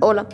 Hola.